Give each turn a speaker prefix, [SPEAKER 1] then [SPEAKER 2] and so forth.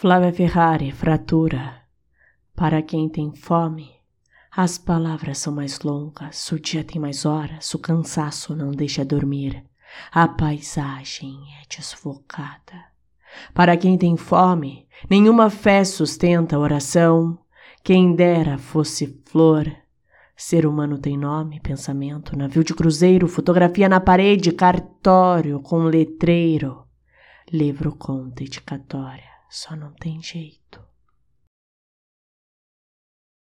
[SPEAKER 1] Flávia Ferrari, fratura. Para quem tem fome, as palavras são mais longas, o dia tem mais horas, o cansaço não deixa dormir, a paisagem é desfocada. Para quem tem fome, nenhuma fé sustenta a oração, quem dera fosse flor. Ser humano tem nome, pensamento, navio de cruzeiro, fotografia na parede, cartório com letreiro, livro com dedicatória só não tem jeito.